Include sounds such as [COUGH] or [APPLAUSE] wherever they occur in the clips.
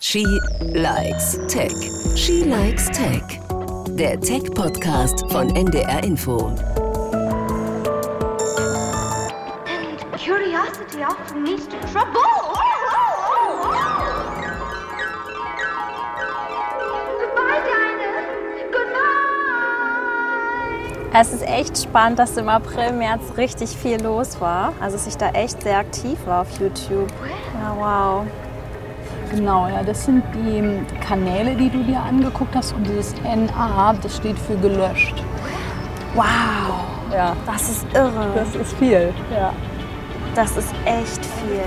She likes Tech. She likes Tech. Der Tech-Podcast von NDR Info. And curiosity often leads to trouble. Goodbye, Dinah. Goodbye. Es ist echt spannend, dass im April, März richtig viel los war. Also dass ich da echt sehr aktiv war auf YouTube. Ja, wow. Genau, ja, das sind die Kanäle, die du dir angeguckt hast und dieses NA, das steht für gelöscht. Wow. Ja, Das ist irre. das ist viel. Ja. Das ist echt viel.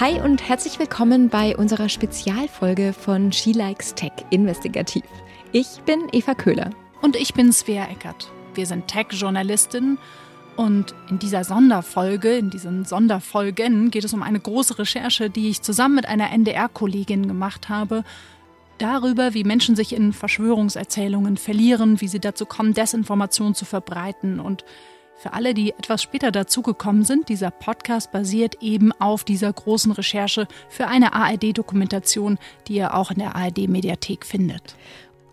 Hi und herzlich willkommen bei unserer Spezialfolge von She Likes Tech Investigativ. Ich bin Eva Köhler. Und ich bin Svea Eckert. Wir sind Tech-Journalistinnen und in dieser Sonderfolge, in diesen Sonderfolgen geht es um eine große Recherche, die ich zusammen mit einer NDR-Kollegin gemacht habe, darüber, wie Menschen sich in Verschwörungserzählungen verlieren, wie sie dazu kommen, Desinformation zu verbreiten. Und für alle, die etwas später dazugekommen sind, dieser Podcast basiert eben auf dieser großen Recherche für eine ARD-Dokumentation, die ihr auch in der ARD-Mediathek findet.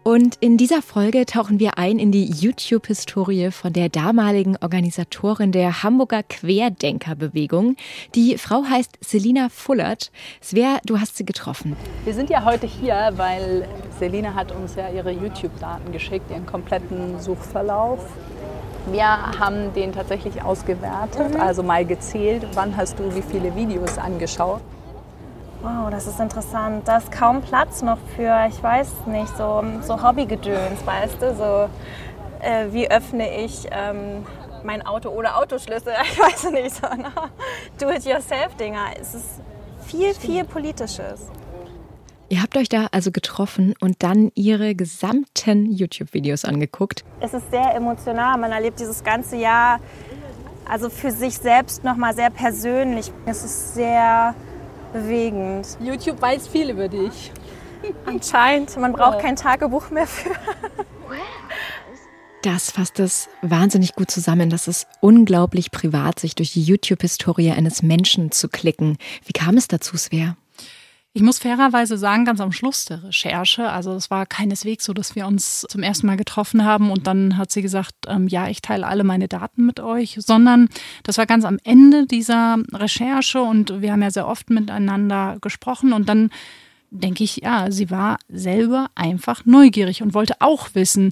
Und in dieser Folge tauchen wir ein in die YouTube-Historie von der damaligen Organisatorin der Hamburger Querdenkerbewegung. Die Frau heißt Selina Fullert. Svea, du hast sie getroffen. Wir sind ja heute hier, weil Selina hat uns ja ihre YouTube-Daten geschickt, ihren kompletten Suchverlauf. Wir haben den tatsächlich ausgewertet, also mal gezählt, wann hast du wie viele Videos angeschaut. Wow, das ist interessant. Da ist kaum Platz noch für, ich weiß nicht, so, so Hobbygedöns, weißt du? So, äh, wie öffne ich ähm, mein Auto ohne Autoschlüssel? [LAUGHS] Ich weiß nicht, so ne? Do-it-yourself-Dinger. Es ist viel, viel Politisches. Ihr habt euch da also getroffen und dann ihre gesamten YouTube-Videos angeguckt. Es ist sehr emotional. Man erlebt dieses ganze Jahr also für sich selbst nochmal sehr persönlich. Es ist sehr bewegend. YouTube weiß viel über dich. Anscheinend, man braucht kein Tagebuch mehr für. Das fasst es wahnsinnig gut zusammen. Das ist unglaublich privat, sich durch die YouTube-Historie eines Menschen zu klicken. Wie kam es dazu, Svea? Ich muss fairerweise sagen, ganz am Schluss der Recherche, also es war keineswegs so, dass wir uns zum ersten Mal getroffen haben und dann hat sie gesagt, ähm, ja, ich teile alle meine Daten mit euch, sondern das war ganz am Ende dieser Recherche und wir haben ja sehr oft miteinander gesprochen und dann denke ich, ja, sie war selber einfach neugierig und wollte auch wissen,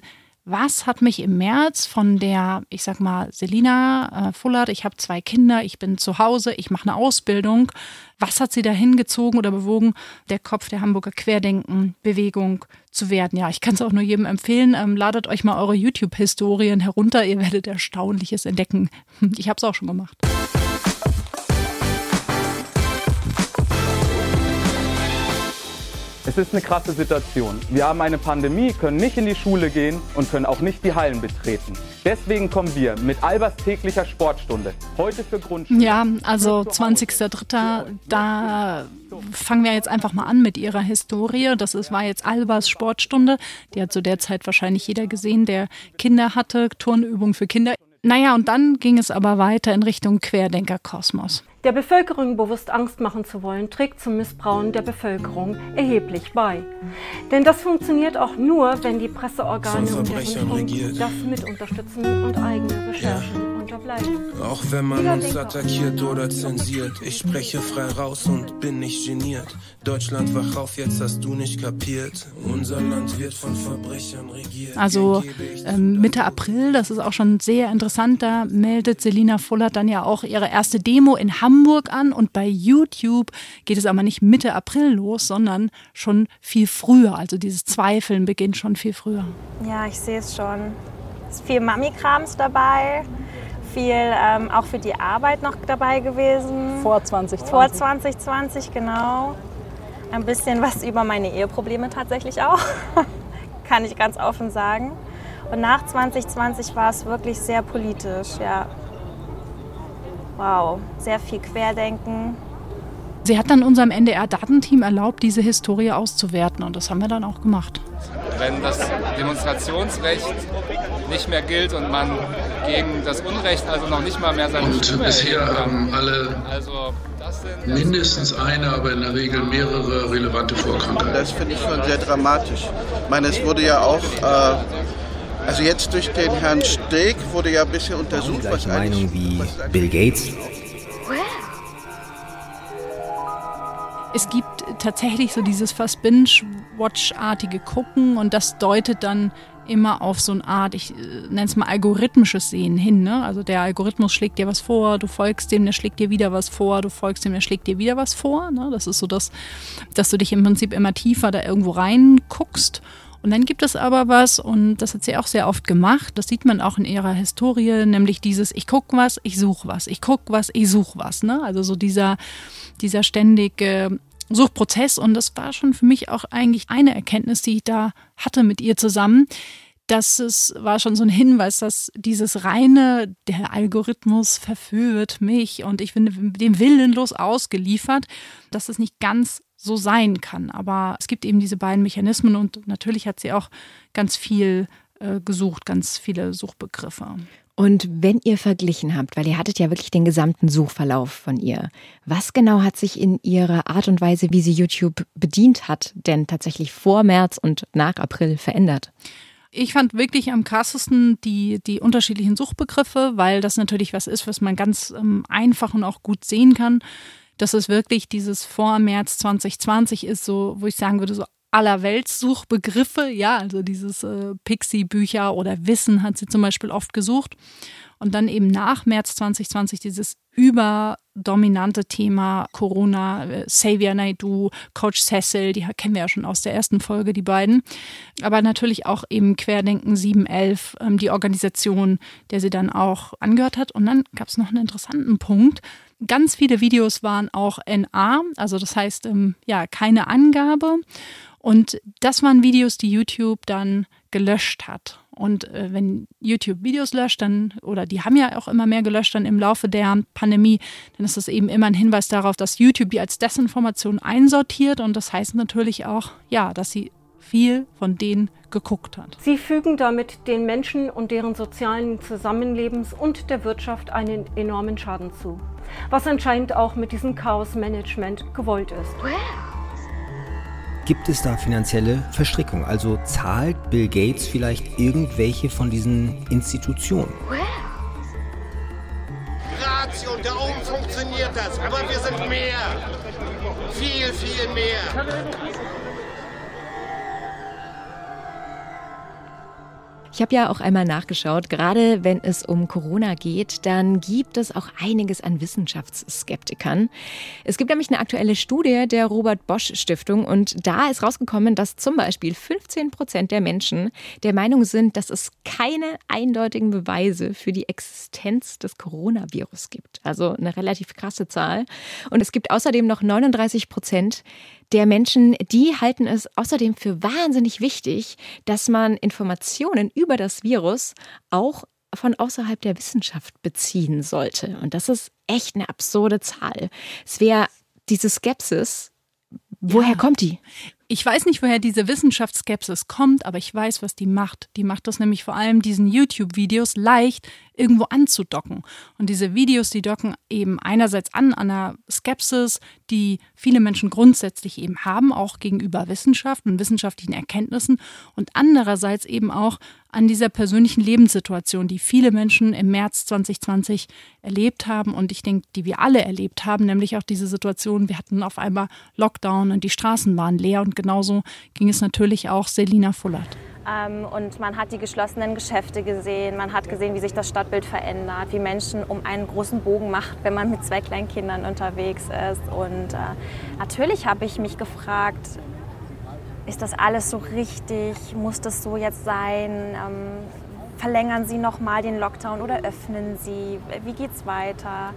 was hat mich im März von der, ich sag mal, Selina äh, Fullert, ich habe zwei Kinder, ich bin zu Hause, ich mache eine Ausbildung, was hat sie da hingezogen oder bewogen, der Kopf der Hamburger Querdenken-Bewegung zu werden? Ja, ich kann es auch nur jedem empfehlen. Ähm, ladet euch mal eure YouTube-Historien herunter, ihr werdet Erstaunliches entdecken. Ich habe es auch schon gemacht. Es ist eine krasse Situation. Wir haben eine Pandemie, können nicht in die Schule gehen und können auch nicht die Hallen betreten. Deswegen kommen wir mit Albers täglicher Sportstunde heute für Grundschule. Ja, also 20.03. Da fangen wir jetzt einfach mal an mit ihrer Historie. Das ist, war jetzt Albers Sportstunde. Die hat zu der Zeit wahrscheinlich jeder gesehen, der Kinder hatte. Turnübung für Kinder. Naja, und dann ging es aber weiter in Richtung Querdenkerkosmos. Der Bevölkerung bewusst Angst machen zu wollen, trägt zum Missbrauen der Bevölkerung erheblich bei. Denn das funktioniert auch nur, wenn die Presseorgane und der Rundfunk das mit unterstützen und eigene Recherchen unterbleiben. Auch wenn man uns attackiert oder zensiert, ich spreche frei raus und bin nicht geniert. Deutschland wach auf, jetzt hast du nicht kapiert. Unser Land wird von Verbrechern regiert. Also ähm, Mitte April, das ist auch schon sehr interessant, da meldet Selina Fullert dann ja auch ihre erste Demo in Hamburg an und bei YouTube geht es aber nicht Mitte April los, sondern schon viel früher. Also dieses Zweifeln beginnt schon viel früher. Ja, ich sehe es schon. Es ist viel Mami-Krams dabei, viel ähm, auch für die Arbeit noch dabei gewesen. Vor 2020. Vor 2020, genau. Ein bisschen was über meine Eheprobleme tatsächlich auch. [LAUGHS] Kann ich ganz offen sagen. Und nach 2020 war es wirklich sehr politisch, ja. Wow, sehr viel Querdenken. Sie hat dann unserem NDR-Datenteam erlaubt, diese Historie auszuwerten und das haben wir dann auch gemacht. wenn das Demonstrationsrecht nicht mehr gilt und man gegen das Unrecht also noch nicht mal mehr seine Und Stimme bisher haben alle Also das sind mindestens eine, aber in der Regel mehrere relevante Vorkrankheiten. Das finde ich schon sehr dramatisch. Ich meine, es wurde ja auch, äh, also jetzt durch den Herrn Steg wurde ja ein bisschen untersucht, was gleiche Meinung wie Bill Gates. Es gibt tatsächlich so dieses fast Binge-Watch-artige Gucken und das deutet dann immer auf so eine Art, ich äh, nenne es mal algorithmisches Sehen hin. Ne? Also der Algorithmus schlägt dir was vor, du folgst dem, der schlägt dir wieder was vor, du folgst dem, der schlägt dir wieder was vor. Ne? Das ist so das, dass du dich im Prinzip immer tiefer da irgendwo reinguckst. Und dann gibt es aber was, und das hat sie auch sehr oft gemacht, das sieht man auch in ihrer Historie, nämlich dieses, ich gucke was, ich suche was, ich gucke was, ich suche was. Ne? Also so dieser, dieser ständige Suchprozess. Und das war schon für mich auch eigentlich eine Erkenntnis, die ich da hatte mit ihr zusammen. dass es war schon so ein Hinweis, dass dieses reine, der Algorithmus verführt mich und ich bin dem willenlos ausgeliefert, dass es nicht ganz so sein kann. Aber es gibt eben diese beiden Mechanismen und natürlich hat sie auch ganz viel äh, gesucht, ganz viele Suchbegriffe. Und wenn ihr verglichen habt, weil ihr hattet ja wirklich den gesamten Suchverlauf von ihr, was genau hat sich in ihrer Art und Weise, wie sie YouTube bedient hat, denn tatsächlich vor März und nach April verändert? Ich fand wirklich am krassesten die, die unterschiedlichen Suchbegriffe, weil das natürlich was ist, was man ganz ähm, einfach und auch gut sehen kann. Dass es wirklich dieses vor März 2020 ist, so, wo ich sagen würde, so allerweltssuchbegriffe, ja, also dieses äh, Pixie-Bücher oder Wissen hat sie zum Beispiel oft gesucht. Und dann eben nach März 2020 dieses überdominante Thema Corona, äh, Xavier Naidu, Coach Cecil, die kennen wir ja schon aus der ersten Folge, die beiden. Aber natürlich auch eben Querdenken 711, ähm, die Organisation, der sie dann auch angehört hat. Und dann gab es noch einen interessanten Punkt. Ganz viele Videos waren auch NA, also das heißt, ähm, ja, keine Angabe. Und das waren Videos, die YouTube dann gelöscht hat. Und äh, wenn YouTube Videos löscht, dann, oder die haben ja auch immer mehr gelöscht dann im Laufe der Pandemie, dann ist das eben immer ein Hinweis darauf, dass YouTube die als Desinformation einsortiert. Und das heißt natürlich auch, ja, dass sie viel von denen geguckt hat. Sie fügen damit den Menschen und deren sozialen Zusammenlebens und der Wirtschaft einen enormen Schaden zu. Was anscheinend auch mit diesem Chaos-Management gewollt ist. Gibt es da finanzielle Verstrickung? Also zahlt Bill Gates vielleicht irgendwelche von diesen Institutionen? Ratio da oben funktioniert das, aber wir sind mehr. Viel, viel mehr. Ich habe ja auch einmal nachgeschaut, gerade wenn es um Corona geht, dann gibt es auch einiges an Wissenschaftsskeptikern. Es gibt nämlich eine aktuelle Studie der Robert Bosch Stiftung und da ist rausgekommen, dass zum Beispiel 15 Prozent der Menschen der Meinung sind, dass es keine eindeutigen Beweise für die Existenz des Coronavirus gibt. Also eine relativ krasse Zahl. Und es gibt außerdem noch 39 Prozent, der Menschen, die halten es außerdem für wahnsinnig wichtig, dass man Informationen über das Virus auch von außerhalb der Wissenschaft beziehen sollte. Und das ist echt eine absurde Zahl. Es wäre diese Skepsis, woher Ja. kommt die? Ich weiß nicht, woher diese Wissenschaftsskepsis kommt, aber ich weiß, was die macht. Die macht das nämlich vor allem diesen YouTube-Videos leicht irgendwo anzudocken. Und diese Videos, die docken eben einerseits an einer Skepsis, die viele Menschen grundsätzlich eben haben, auch gegenüber Wissenschaft und wissenschaftlichen Erkenntnissen und andererseits eben auch an dieser persönlichen Lebenssituation, die viele Menschen im März 2020 erlebt haben und ich denke, die wir alle erlebt haben, nämlich auch diese Situation, wir hatten auf einmal Lockdown und die Straßen waren leer und genauso ging es natürlich auch Selina Fullert. Ähm, und man hat die geschlossenen Geschäfte gesehen, man hat gesehen, wie sich das Stadtbild verändert, wie Menschen um einen großen Bogen macht, wenn man mit zwei kleinen Kindern unterwegs ist. Und äh, natürlich habe ich mich gefragt, ist das alles so richtig? Muss das so jetzt sein? Ähm, verlängern Sie noch mal den Lockdown oder öffnen Sie? Wie geht's weiter?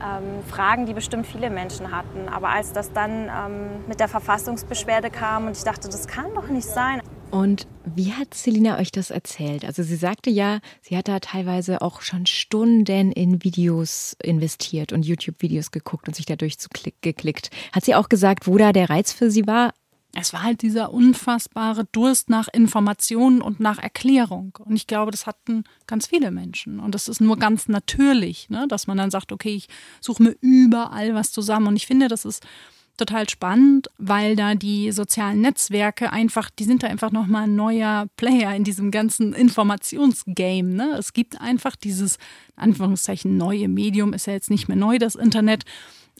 Ähm, Fragen, die bestimmt viele Menschen hatten. Aber als das dann ähm, mit der Verfassungsbeschwerde kam und ich dachte, das kann doch nicht sein. Und wie hat Selina euch das erzählt? Also sie sagte ja, sie hat da teilweise auch schon Stunden in Videos investiert und YouTube-Videos geguckt und sich da durchgeklickt. Hat sie auch gesagt, wo da der Reiz für sie war? Es war halt dieser unfassbare Durst nach Informationen und nach Erklärung. Und ich glaube, das hatten ganz viele Menschen. Und das ist nur ganz natürlich, ne? dass man dann sagt, okay, ich suche mir überall was zusammen. Und ich finde, das ist total spannend, weil da die sozialen Netzwerke einfach, die sind da einfach nochmal ein neuer Player in diesem ganzen Informationsgame. Ne? Es gibt einfach dieses, Anführungszeichen, neue Medium, ist ja jetzt nicht mehr neu, das Internet,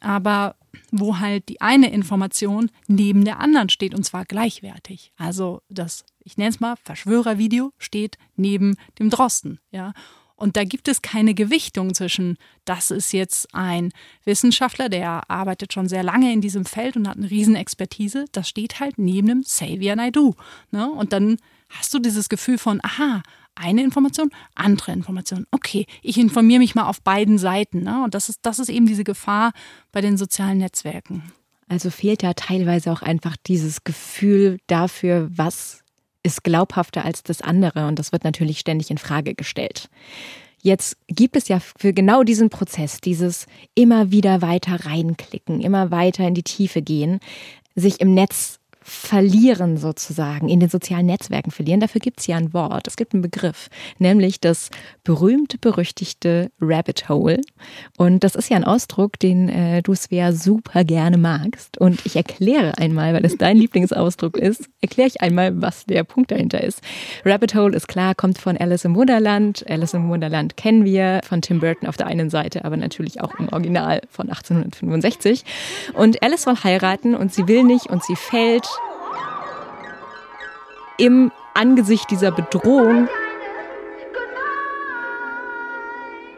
aber wo halt die eine Information neben der anderen steht und zwar gleichwertig. Also das, ich nenne es mal, Verschwörervideo steht neben dem Drosten, ja. Und da gibt es keine Gewichtung zwischen, das ist jetzt ein Wissenschaftler, der arbeitet schon sehr lange in diesem Feld und hat eine Riesenexpertise. Das steht halt neben dem Xavier Naidu. Ne? Und dann hast du dieses Gefühl von, aha, eine Information, andere Information. Okay, ich informiere mich mal auf beiden Seiten. Ne? Und das ist, das ist eben diese Gefahr bei den sozialen Netzwerken. Also fehlt da teilweise auch einfach dieses Gefühl dafür, was ist glaubhafter als das andere und das wird natürlich ständig in Frage gestellt. Jetzt gibt es ja für genau diesen Prozess, dieses immer wieder weiter reinklicken, immer weiter in die Tiefe gehen, sich im Netz verlieren sozusagen, in den sozialen Netzwerken verlieren. Dafür gibt es ja ein Wort, es gibt einen Begriff, nämlich das berühmte, berüchtigte Rabbit Hole. Und das ist ja ein Ausdruck, den äh, du, Svea, super gerne magst. Und ich erkläre einmal, weil es dein [LAUGHS] Lieblingsausdruck ist, erkläre ich einmal, was der Punkt dahinter ist. Rabbit Hole ist klar, kommt von Alice im Wunderland. Alice im Wunderland kennen wir von Tim Burton auf der einen Seite, aber natürlich auch im Original von 1865. Und Alice soll heiraten und sie will nicht und sie fällt im Angesicht dieser Bedrohung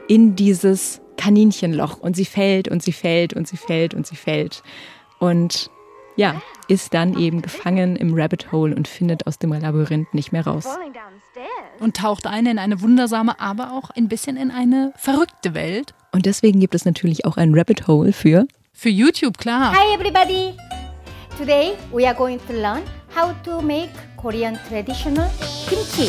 in dieses Kaninchenloch und sie fällt und sie fällt und sie fällt und sie fällt und ja, ist dann eben gefangen im Rabbit Hole und findet aus dem Labyrinth nicht mehr raus. Und taucht ein in eine wundersame, aber auch ein bisschen in eine verrückte Welt. Und deswegen gibt es natürlich auch ein Rabbit Hole für für YouTube, klar. Hi everybody. Today we are going to learn how to make Korean traditional kimchi.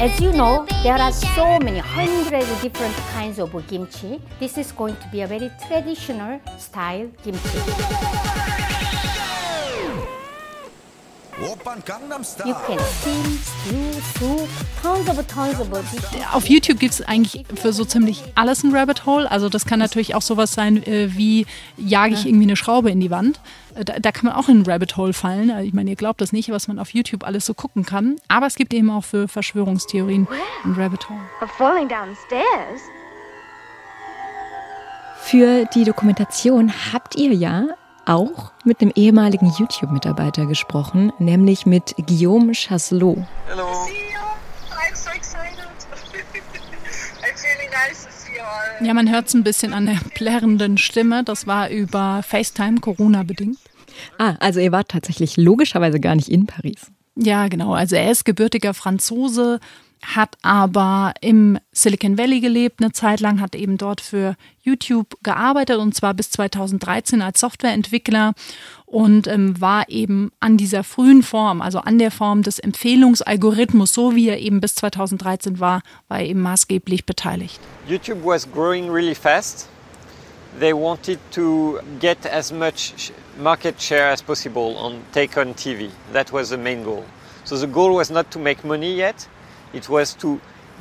As you know, there are so many hundred different kinds of kimchi. This is going to be a very traditional style kimchi. You can steam, stew, soup, tons of tons of. Auf YouTube gibt es eigentlich für so ziemlich alles ein Rabbit Hole. Also das kann natürlich auch sowas sein äh, wie, jage ich irgendwie eine Schraube in die Wand. Äh, da, da, kann man auch in ein Rabbit Hole fallen. Äh, ich meine, ihr glaubt das nicht, was man auf YouTube alles so gucken kann. Aber es gibt eben auch für Verschwörungstheorien ein Rabbit Hole. Für die Dokumentation habt ihr ja auch mit einem ehemaligen YouTube-Mitarbeiter gesprochen, nämlich mit Guillaume Chasselot. Hello. I'm so excited. [LAUGHS] It's really nice to see you all. Ja, man hört es ein bisschen an der plärrenden Stimme. Das war über FaceTime, Corona-bedingt. Ah, also ihr wart tatsächlich logischerweise gar nicht in Paris. Ja, genau. Also er ist gebürtiger Franzose, hat aber im Silicon Valley gelebt eine Zeit lang, hat eben dort für YouTube gearbeitet und zwar bis 2013 als Softwareentwickler und ähm, war eben an dieser frühen Form, also an der Form des Empfehlungsalgorithmus, so wie er eben bis 2013 war, war er eben maßgeblich beteiligt. YouTube was growing really fast. They wanted to get as much market share as possible on take on TV. That was the main goal. So the goal was not to make money yet. It was to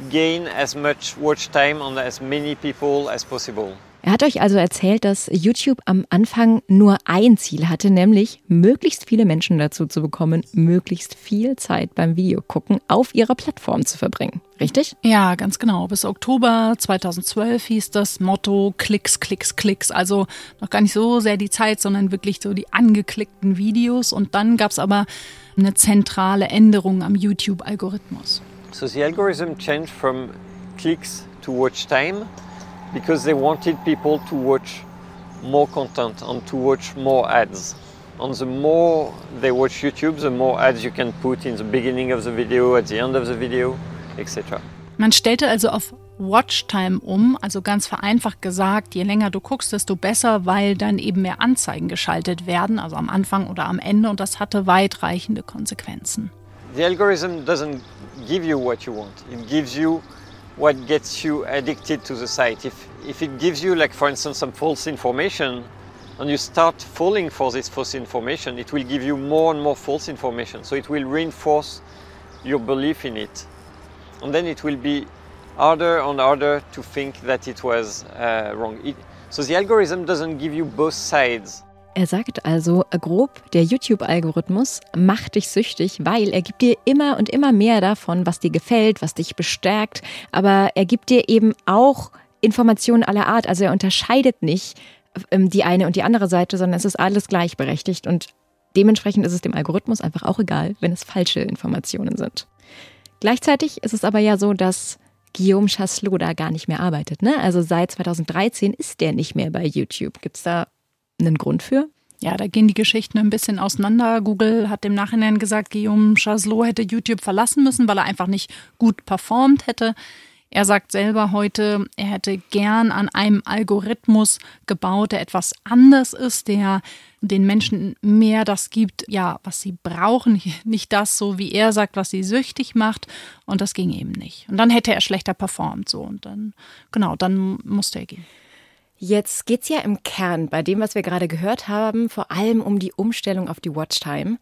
gain as much watch time on as many people as possible. Er hat euch also erzählt, dass YouTube am Anfang nur ein Ziel hatte, nämlich möglichst viele Menschen dazu zu bekommen, möglichst viel Zeit beim Videogucken auf ihrer Plattform zu verbringen. Richtig? Ja, ganz genau. Bis Oktober 2012 hieß das Motto Klicks, Klicks, Klicks. Also noch gar nicht so sehr die Zeit, sondern wirklich so die angeklickten Videos. Und dann gab es aber eine zentrale Änderung am YouTube-Algorithmus. So the algorithm changed from clicks to watch time because they wanted people to watch more content and to watch more ads. And the more they watch YouTube, the more ads you can put in the beginning of the video, at the end of the video, etc. Man stellte also auf Watchtime um, also ganz vereinfacht gesagt, je länger du guckst, desto besser, weil dann eben mehr Anzeigen geschaltet werden, also am Anfang oder am Ende und das hatte weitreichende Konsequenzen. The algorithm doesn't give you what you want. It gives you what gets you addicted to the site. If, if it gives you, like for instance, some false information, and you start falling for this false information, it will give you more and more false information. So it will reinforce your belief in it. And then it will be harder and harder to think that it was uh, wrong. It, so the algorithm doesn't give you both sides. Er sagt also grob, der YouTube-Algorithmus macht dich süchtig, weil er gibt dir immer und immer mehr davon, was dir gefällt, was dich bestärkt, aber er gibt dir eben auch Informationen aller Art. Also er unterscheidet nicht ähm, die eine und die andere Seite, sondern es ist alles gleichberechtigt und dementsprechend ist es dem Algorithmus einfach auch egal, wenn es falsche Informationen sind. Gleichzeitig ist es aber ja so, dass Guillaume Chasselot da gar nicht mehr arbeitet. Ne? Also seit 2013 ist der nicht mehr bei YouTube. Gibt es da einen Grund für? Ja, da gehen die Geschichten ein bisschen auseinander. Google hat im Nachhinein gesagt, Guillaume Chasselot hätte YouTube verlassen müssen, weil er einfach nicht gut performt hätte. Er sagt selber heute, er hätte gern an einem Algorithmus gebaut, der etwas anders ist, der den Menschen mehr das gibt, ja, was sie brauchen, [LAUGHS] nicht das, so wie er sagt, was sie süchtig macht. Und das ging eben nicht. Und dann hätte er schlechter performt, so. Und dann, genau, dann musste er gehen. Jetzt geht es ja im Kern bei dem, was wir gerade gehört haben, vor allem um die Umstellung auf die Watchtime.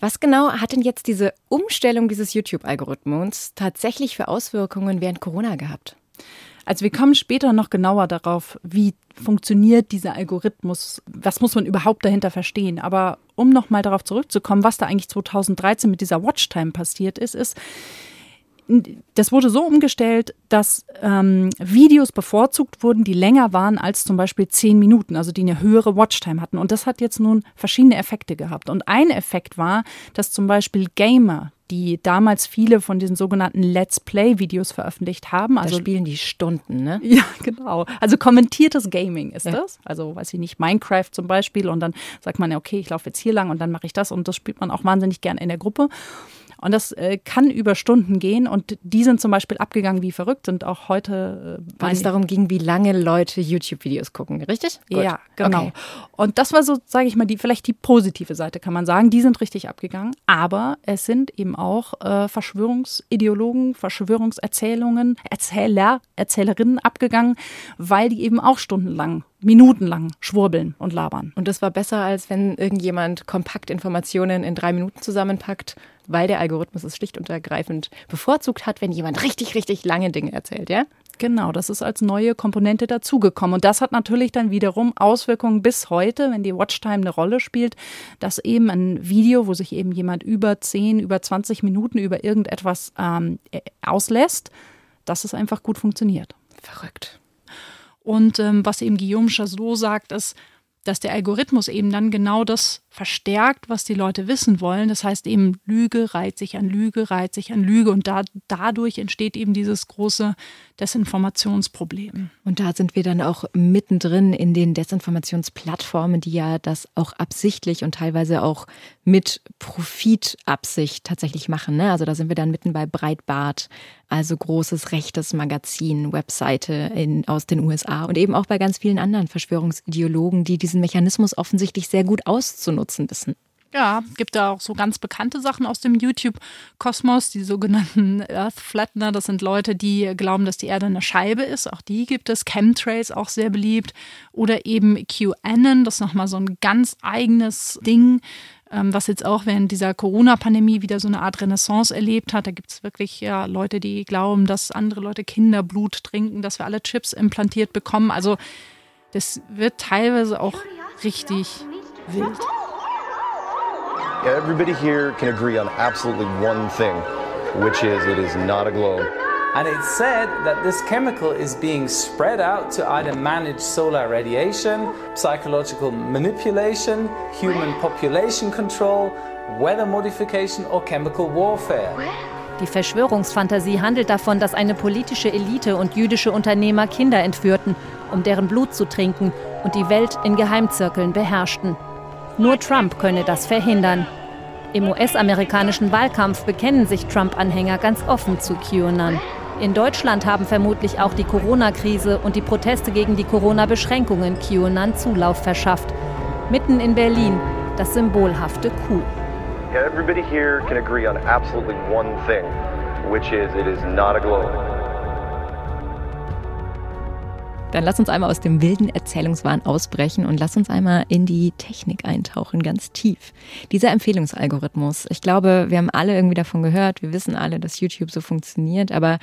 Was genau hat denn jetzt diese Umstellung dieses YouTube-Algorithmus tatsächlich für Auswirkungen während Corona gehabt? Also wir kommen später noch genauer darauf, wie funktioniert dieser Algorithmus, was muss man überhaupt dahinter verstehen. Aber um nochmal darauf zurückzukommen, was da eigentlich 2013 mit dieser Watchtime passiert ist, ist, das wurde so umgestellt, dass ähm, Videos bevorzugt wurden, die länger waren als zum Beispiel zehn Minuten, also die eine höhere Watchtime hatten. Und das hat jetzt nun verschiedene Effekte gehabt. Und ein Effekt war, dass zum Beispiel Gamer, die damals viele von diesen sogenannten Let's Play-Videos veröffentlicht haben. Also da spielen die Stunden, ne? [LAUGHS] Ja, genau. Also kommentiertes Gaming ist ja. das. Also weiß ich nicht, Minecraft zum Beispiel. Und dann sagt man ja, okay, ich laufe jetzt hier lang und dann mache ich das. Und das spielt man auch wahnsinnig gern in der Gruppe. Und das äh, kann über Stunden gehen und die sind zum Beispiel abgegangen wie verrückt, sind auch heute. Äh, Weil es darum ging, wie lange Leute YouTube-Videos gucken, richtig? Gut. Ja, genau. Okay. Und das war so, sage ich mal, die vielleicht die positive Seite, kann man sagen. Die sind richtig abgegangen. Aber es sind eben auch äh, Verschwörungsideologen, Verschwörungserzählungen, Erzähler, Erzählerinnen abgegangen, weil die eben auch stundenlang minutenlang schwurbeln und labern. Und das war besser, als wenn irgendjemand kompakt Informationen in drei Minuten zusammenpackt, weil der Algorithmus es schlicht und ergreifend bevorzugt hat, wenn jemand richtig, richtig lange Dinge erzählt, ja? Genau, das ist als neue Komponente dazugekommen. Und das hat natürlich dann wiederum Auswirkungen bis heute, wenn die Watchtime eine Rolle spielt, dass eben ein Video, wo sich eben jemand über 10, über 20 Minuten über irgendetwas ähm, auslässt, dass es einfach gut funktioniert. Verrückt. Und ähm, was eben Guillaume Chazot sagt, ist, dass der Algorithmus eben dann genau das verstärkt, was die Leute wissen wollen. Das heißt eben, Lüge reiht sich an Lüge, reiht sich an Lüge und da, dadurch entsteht eben dieses große Desinformationsproblem. Und da sind wir dann auch mittendrin in den Desinformationsplattformen, die ja das auch absichtlich und teilweise auch mit Profitabsicht tatsächlich machen. Ne? Also da sind wir dann mitten bei Breitbart, also großes rechtes Magazin, Webseite in, aus den USA und eben auch bei ganz vielen anderen Verschwörungsideologen, die diesen Mechanismus offensichtlich sehr gut auszunutzen wissen. Ja, gibt da auch so ganz bekannte Sachen aus dem YouTube-Kosmos, die sogenannten Earth Flattener. Das sind Leute, die glauben, dass die Erde eine Scheibe ist. Auch die gibt es. Chemtrails auch sehr beliebt. Oder eben QAnon, das ist nochmal so ein ganz eigenes Ding, ähm, was jetzt auch während dieser Corona-Pandemie wieder so eine Art Renaissance erlebt hat. Da gibt es wirklich ja Leute, die glauben, dass andere Leute Kinderblut trinken, dass wir alle Chips implantiert bekommen. Also das wird teilweise auch richtig wild. Everybody here can agree on absolutely one thing, which is it is not a globe. And it's said that this chemical is being spread out to either manage solar radiation, psychological manipulation, human population control, weather modification or chemical warfare. Die Verschwörungsfantasie handelt davon, dass eine politische Elite und jüdische Unternehmer Kinder entführten, um deren Blut zu trinken und die Welt in Geheimzirkeln beherrschten. Nur Trump könne das verhindern. Im US-amerikanischen Wahlkampf bekennen sich Trump-Anhänger ganz offen zu QAnon. In Deutschland haben vermutlich auch die Corona-Krise und die Proteste gegen die Corona-Beschränkungen QAnon Zulauf verschafft. Mitten in Berlin das symbolhafte Q. Everybody here can agree on absolutely one thing, which is it is not a globe. Dann lass uns einmal aus dem wilden Erzählungswahn ausbrechen und lass uns einmal in die Technik eintauchen, ganz tief. Dieser Empfehlungsalgorithmus, ich glaube, wir haben alle irgendwie davon gehört, wir wissen alle, dass YouTube so funktioniert, aber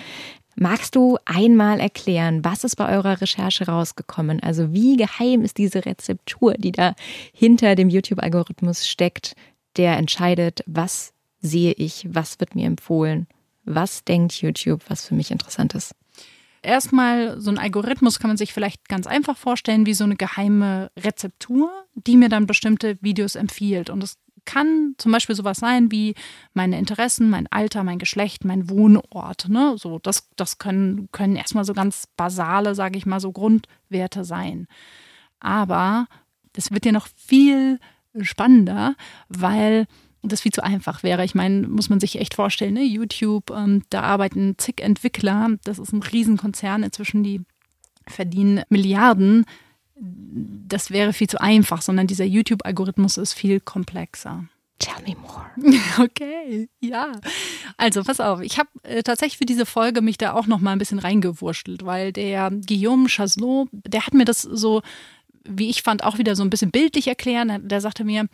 Magst du einmal erklären, was ist bei eurer Recherche rausgekommen? Also wie geheim ist diese Rezeptur, die da hinter dem YouTube-Algorithmus steckt, der entscheidet, was sehe ich, was wird mir empfohlen, was denkt YouTube, was für mich interessant ist? Erstmal so ein Algorithmus kann man sich vielleicht ganz einfach vorstellen wie so eine geheime Rezeptur, die mir dann bestimmte Videos empfiehlt. Und es kann zum Beispiel sowas sein wie meine Interessen, mein Alter, mein Geschlecht, mein Wohnort. Ne? So, das, das können, können erstmal so ganz basale, sage ich mal, so Grundwerte sein. Aber das wird ja noch viel spannender, weil das viel zu einfach wäre. Ich meine, muss man sich echt vorstellen, ne? YouTube, ähm, da arbeiten zig Entwickler, das ist ein Riesenkonzern inzwischen, die verdienen Milliarden. Das wäre viel zu einfach, sondern dieser YouTube-Algorithmus ist viel komplexer. Tell me more. [LAUGHS] Okay, ja. Also pass auf, ich habe äh, tatsächlich für diese Folge mich da auch noch mal ein bisschen reingewurschtelt, weil der Guillaume Chaslot, der hat mir das so wie ich fand, auch wieder so ein bisschen bildlich erklären. Der sagte mir,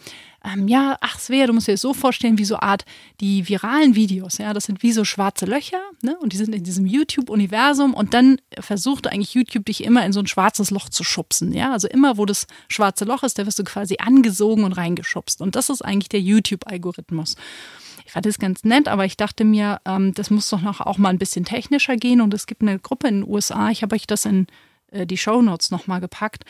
ähm, ja, ach Svea, du musst dir das so vorstellen, wie so Art die viralen Videos, ja, das sind wie so schwarze Löcher, ne? Und die sind in diesem YouTube-Universum und dann versucht eigentlich YouTube dich immer in so ein schwarzes Loch zu schubsen, ja. Also immer, wo das schwarze Loch ist, da wirst du quasi angesogen und reingeschubst. Und das ist eigentlich der YouTube-Algorithmus. Ich fand das ganz nett, aber ich dachte mir, ähm, das muss doch noch auch mal ein bisschen technischer gehen. Und es gibt eine Gruppe in den USA, ich habe euch das in äh, die Show Notes nochmal gepackt,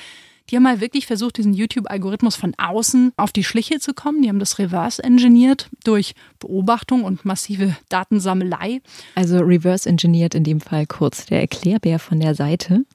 die haben mal wirklich versucht, diesen YouTube-Algorithmus von außen auf die Schliche zu kommen. Die haben das reverse-engineert durch Beobachtung und massive Datensammelei. Also reverse-engineert in dem Fall kurz. Der Erklärbär von der Seite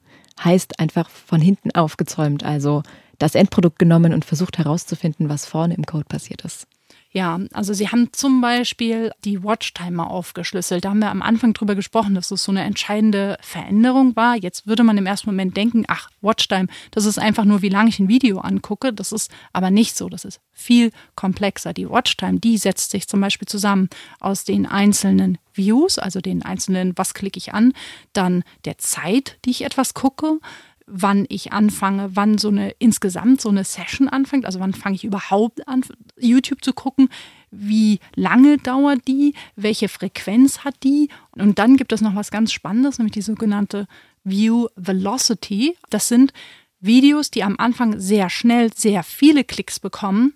heißt einfach von hinten aufgezäumt. Also das Endprodukt genommen und versucht herauszufinden, was vorne im Code passiert ist. Ja, also sie haben zum Beispiel die Watchtimer aufgeschlüsselt. Da haben wir am Anfang drüber gesprochen, dass das so eine entscheidende Veränderung war. Jetzt würde man im ersten Moment denken, ach, Watchtime, das ist einfach nur, wie lange ich ein Video angucke. Das ist aber nicht so. Das ist viel komplexer. Die Watchtime, die setzt sich zum Beispiel zusammen aus den einzelnen Views, also den einzelnen, was klicke ich an, dann der Zeit, die ich etwas gucke, wann ich anfange, wann so eine insgesamt so eine Session anfängt, also wann fange ich überhaupt an, YouTube zu gucken, wie lange dauert die, welche Frequenz hat die und dann gibt es noch was ganz Spannendes, nämlich die sogenannte View Velocity. Das sind Videos, die am Anfang sehr schnell sehr viele Klicks bekommen,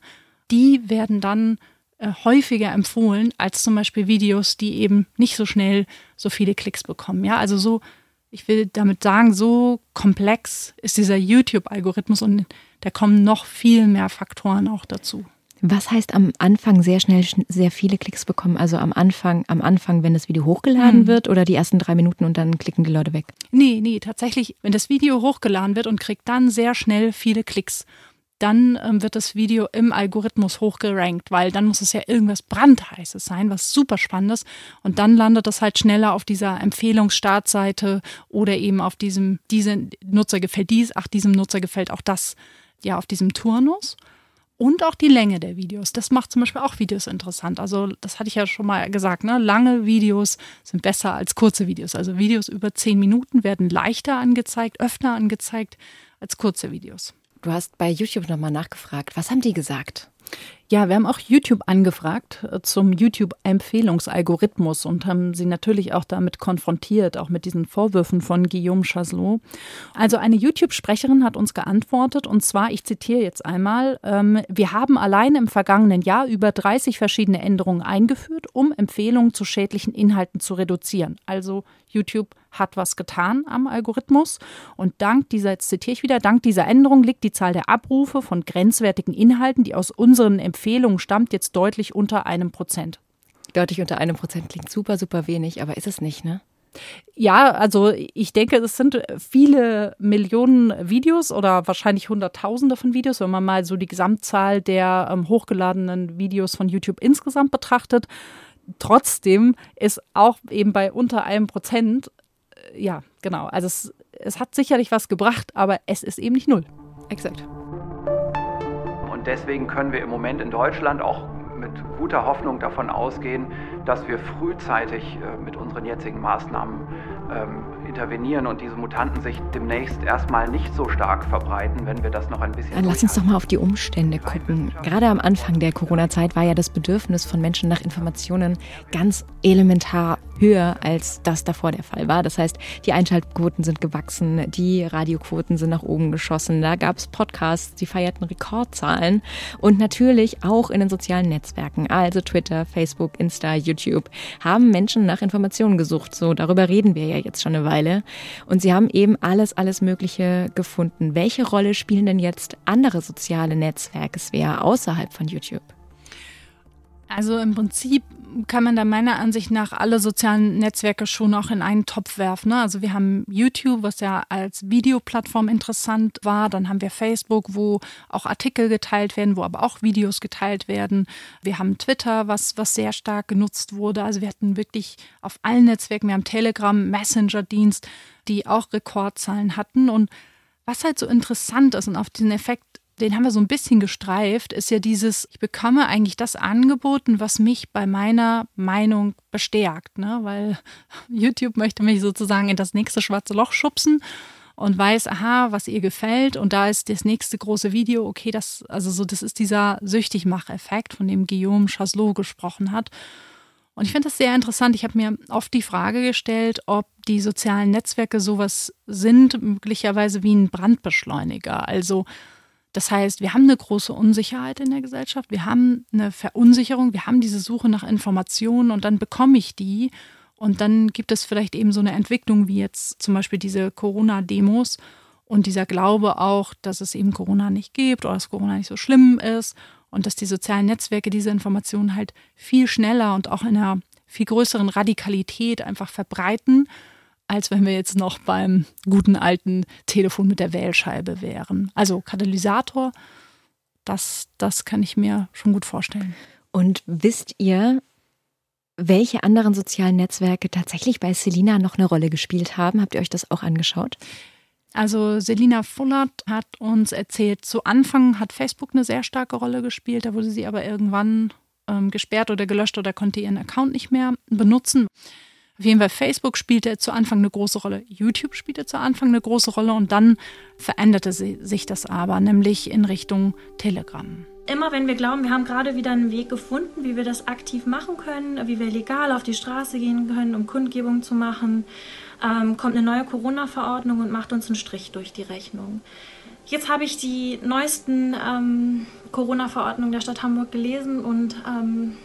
die werden dann äh, häufiger empfohlen als zum Beispiel Videos, die eben nicht so schnell so viele Klicks bekommen. Ja, also so ich will damit sagen, so komplex ist dieser YouTube-Algorithmus und da kommen noch viel mehr Faktoren auch dazu. Was heißt am Anfang sehr schnell sehr viele Klicks bekommen? Also am Anfang, am Anfang, wenn das Video hochgeladen hm. wird oder die ersten drei Minuten und dann klicken die Leute weg? Nee, nee, tatsächlich, wenn das Video hochgeladen wird und kriegt dann sehr schnell viele Klicks dann ähm, wird das Video im Algorithmus hochgerankt, weil dann muss es ja irgendwas brandheißes sein, was super spannendes. Und dann landet das halt schneller auf dieser Empfehlungsstartseite oder eben auf diesem, diese Nutzer gefällt dies, ach, diesem Nutzer gefällt auch das, ja, auf diesem Turnus. Und auch die Länge der Videos. Das macht zum Beispiel auch Videos interessant. Also, das hatte ich ja schon mal gesagt, ne? Lange Videos sind besser als kurze Videos. Also Videos über zehn Minuten werden leichter angezeigt, öfter angezeigt als kurze Videos. Du hast bei YouTube nochmal nachgefragt. Was haben die gesagt? Ja, wir haben auch YouTube angefragt äh, zum YouTube-Empfehlungsalgorithmus und haben sie natürlich auch damit konfrontiert, auch mit diesen Vorwürfen von Guillaume Chaslot. Also eine YouTube-Sprecherin hat uns geantwortet und zwar, ich zitiere jetzt einmal, ähm, wir haben allein im vergangenen Jahr über 30 verschiedene Änderungen eingeführt, um Empfehlungen zu schädlichen Inhalten zu reduzieren. Also YouTube hat was getan am Algorithmus. Und dank dieser, jetzt zitiere ich wieder, dank dieser Änderung liegt die Zahl der Abrufe von grenzwertigen Inhalten, die aus unseren Empfehlungen stammt, jetzt deutlich unter einem Prozent. Deutlich unter einem Prozent klingt super, super wenig, aber ist es nicht, ne? Ja, also ich denke, es sind viele Millionen Videos oder wahrscheinlich Hunderttausende von Videos, wenn man mal so die Gesamtzahl der ähm, hochgeladenen Videos von YouTube insgesamt betrachtet. Trotzdem ist auch eben bei unter einem Prozent ja, genau. Also es, es hat sicherlich was gebracht, aber es ist eben nicht null. Exakt. Und deswegen können wir im Moment in Deutschland auch mit guter Hoffnung davon ausgehen, dass wir frühzeitig äh, mit unseren jetzigen Maßnahmen ähm, intervenieren und diese Mutanten sich demnächst erstmal nicht so stark verbreiten, wenn wir das noch ein bisschen. Dann lass uns doch mal auf die Umstände gucken. Gerade am Anfang der Corona-Zeit war ja das Bedürfnis von Menschen nach Informationen ganz elementar höher, als das davor der Fall war. Das heißt, die Einschaltquoten sind gewachsen, die Radioquoten sind nach oben geschossen, da gab es Podcasts, die feierten Rekordzahlen und natürlich auch in den sozialen Netzwerken, also Twitter, Facebook, Insta, YouTube, haben Menschen nach Informationen gesucht. So, darüber reden wir ja jetzt schon eine Weile. Und sie haben eben alles, alles Mögliche gefunden. Welche Rolle spielen denn jetzt andere soziale Netzwerke, Svea, außerhalb von YouTube? Also im Prinzip kann man da meiner Ansicht nach alle sozialen Netzwerke schon auch in einen Topf werfen. Ne? Also wir haben YouTube, was ja als Videoplattform interessant war. Dann haben wir Facebook, wo auch Artikel geteilt werden, wo aber auch Videos geteilt werden. Wir haben Twitter, was, was sehr stark genutzt wurde. Also wir hatten wirklich auf allen Netzwerken, wir haben Telegram, Messenger-Dienst, die auch Rekordzahlen hatten. Und was halt so interessant ist und auf diesen Effekt den haben wir so ein bisschen gestreift, ist ja dieses, ich bekomme eigentlich das angeboten, was mich bei meiner Meinung bestärkt, ne? weil [LAUGHS] YouTube möchte mich sozusagen in das nächste schwarze Loch schubsen und weiß, aha, was ihr gefällt und da ist das nächste große Video, okay, das, also so, das ist dieser Süchtigmach-Effekt, von dem Guillaume Chaslot gesprochen hat. Und ich finde das sehr interessant. Ich habe mir oft die Frage gestellt, ob die sozialen Netzwerke sowas sind, möglicherweise wie ein Brandbeschleuniger. Also das heißt, wir haben eine große Unsicherheit in der Gesellschaft, wir haben eine Verunsicherung, wir haben diese Suche nach Informationen und dann bekomme ich die und dann gibt es vielleicht eben so eine Entwicklung wie jetzt zum Beispiel diese Corona-Demos und dieser Glaube auch, dass es eben Corona nicht gibt oder dass Corona nicht so schlimm ist und dass die sozialen Netzwerke diese Informationen halt viel schneller und auch in einer viel größeren Radikalität einfach verbreiten als wenn wir jetzt noch beim guten alten Telefon mit der Wählscheibe wären. Also Katalysator, das, das kann ich mir schon gut vorstellen. Und wisst ihr, welche anderen sozialen Netzwerke tatsächlich bei Selina noch eine Rolle gespielt haben? Habt ihr euch das auch angeschaut? Also Selina Fullert hat uns erzählt, zu Anfang hat Facebook eine sehr starke Rolle gespielt, da wurde sie aber irgendwann ähm, gesperrt oder gelöscht oder konnte ihren Account nicht mehr benutzen. Auf jeden Fall Facebook spielte zu Anfang eine große Rolle, YouTube spielte zu Anfang eine große Rolle und dann veränderte sich das aber, nämlich in Richtung Telegram. Immer wenn wir glauben, wir haben gerade wieder einen Weg gefunden, wie wir das aktiv machen können, wie wir legal auf die Straße gehen können, um Kundgebung zu machen, ähm, kommt eine neue Corona-Verordnung und macht uns einen Strich durch die Rechnung. Jetzt habe ich die neuesten ähm, Corona-Verordnungen der Stadt Hamburg gelesen und ähm,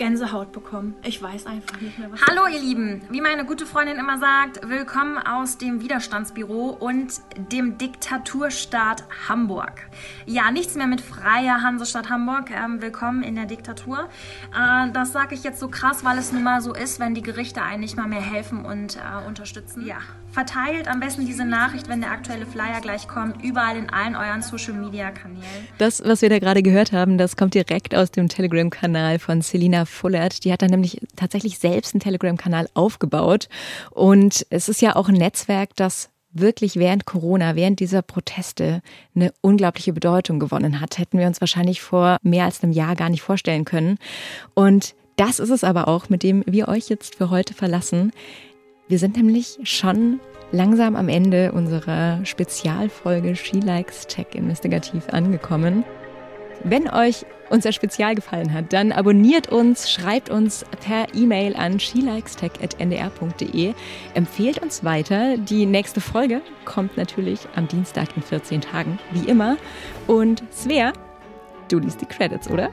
Gänsehaut bekommen. Ich weiß einfach nicht mehr, was. Hallo, ihr Lieben. Wie meine gute Freundin immer sagt, willkommen aus dem Widerstandsbüro und dem Diktaturstaat Hamburg. Ja, nichts mehr mit freier Hansestadt Hamburg. Ähm, willkommen in der Diktatur. Äh, das sage ich jetzt so krass, weil es nun mal so ist, wenn die Gerichte einen nicht mal mehr helfen und äh, unterstützen. Ja. Verteilt am besten diese Nachricht, wenn der aktuelle Flyer gleich kommt, überall in allen euren Social Media Kanälen. Das, was wir da gerade gehört haben, das kommt direkt aus dem Telegram-Kanal von Selina Fullert. Die hat dann nämlich tatsächlich selbst einen Telegram-Kanal aufgebaut. Und es ist ja auch ein Netzwerk, das wirklich während Corona, während dieser Proteste eine unglaubliche Bedeutung gewonnen hat. Hätten wir uns wahrscheinlich vor mehr als einem Jahr gar nicht vorstellen können. Und das ist es aber auch, mit dem wir euch jetzt für heute verlassen. Wir sind nämlich schon langsam am Ende unserer Spezialfolge She Likes Tech Investigativ angekommen. Wenn euch unser Spezial gefallen hat, dann abonniert uns, schreibt uns per E-Mail an shelikestech.ndr.de, empfehlt uns weiter. Die nächste Folge kommt natürlich am Dienstag in 14 Tagen, wie immer. Und Svea, du liest die Credits, oder?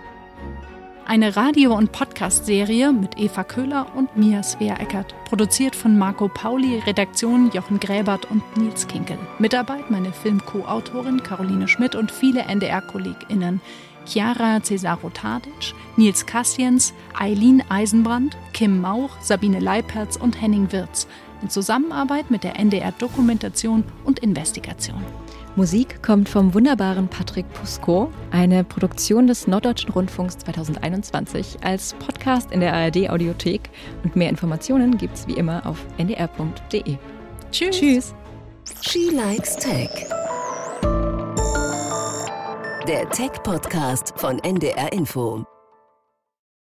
Eine Radio- und Podcast-Serie mit Eva Köhler und mir, Svea Eckert. Produziert von Marco Pauli, Redaktion Jochen Gräbert und Nils Kinkel. Mitarbeit meine Film-Co-Autorin Caroline Schmidt und viele NDR-KollegInnen. Chiara Cesaro Tadic, Nils Kassiens, Eileen Eisenbrand, Kim Mauch, Sabine Leipertz und Henning Wirz. In Zusammenarbeit mit der NDR Dokumentation und Investigation. Musik kommt vom wunderbaren Patrick Pusco, eine Produktion des Norddeutschen Rundfunks 2021 als Podcast in der ARD Audiothek und mehr Informationen gibt's wie immer auf ndr.de. Tschüss. Tschüss. She Likes Tech. Der Tech-Podcast von NDR Info.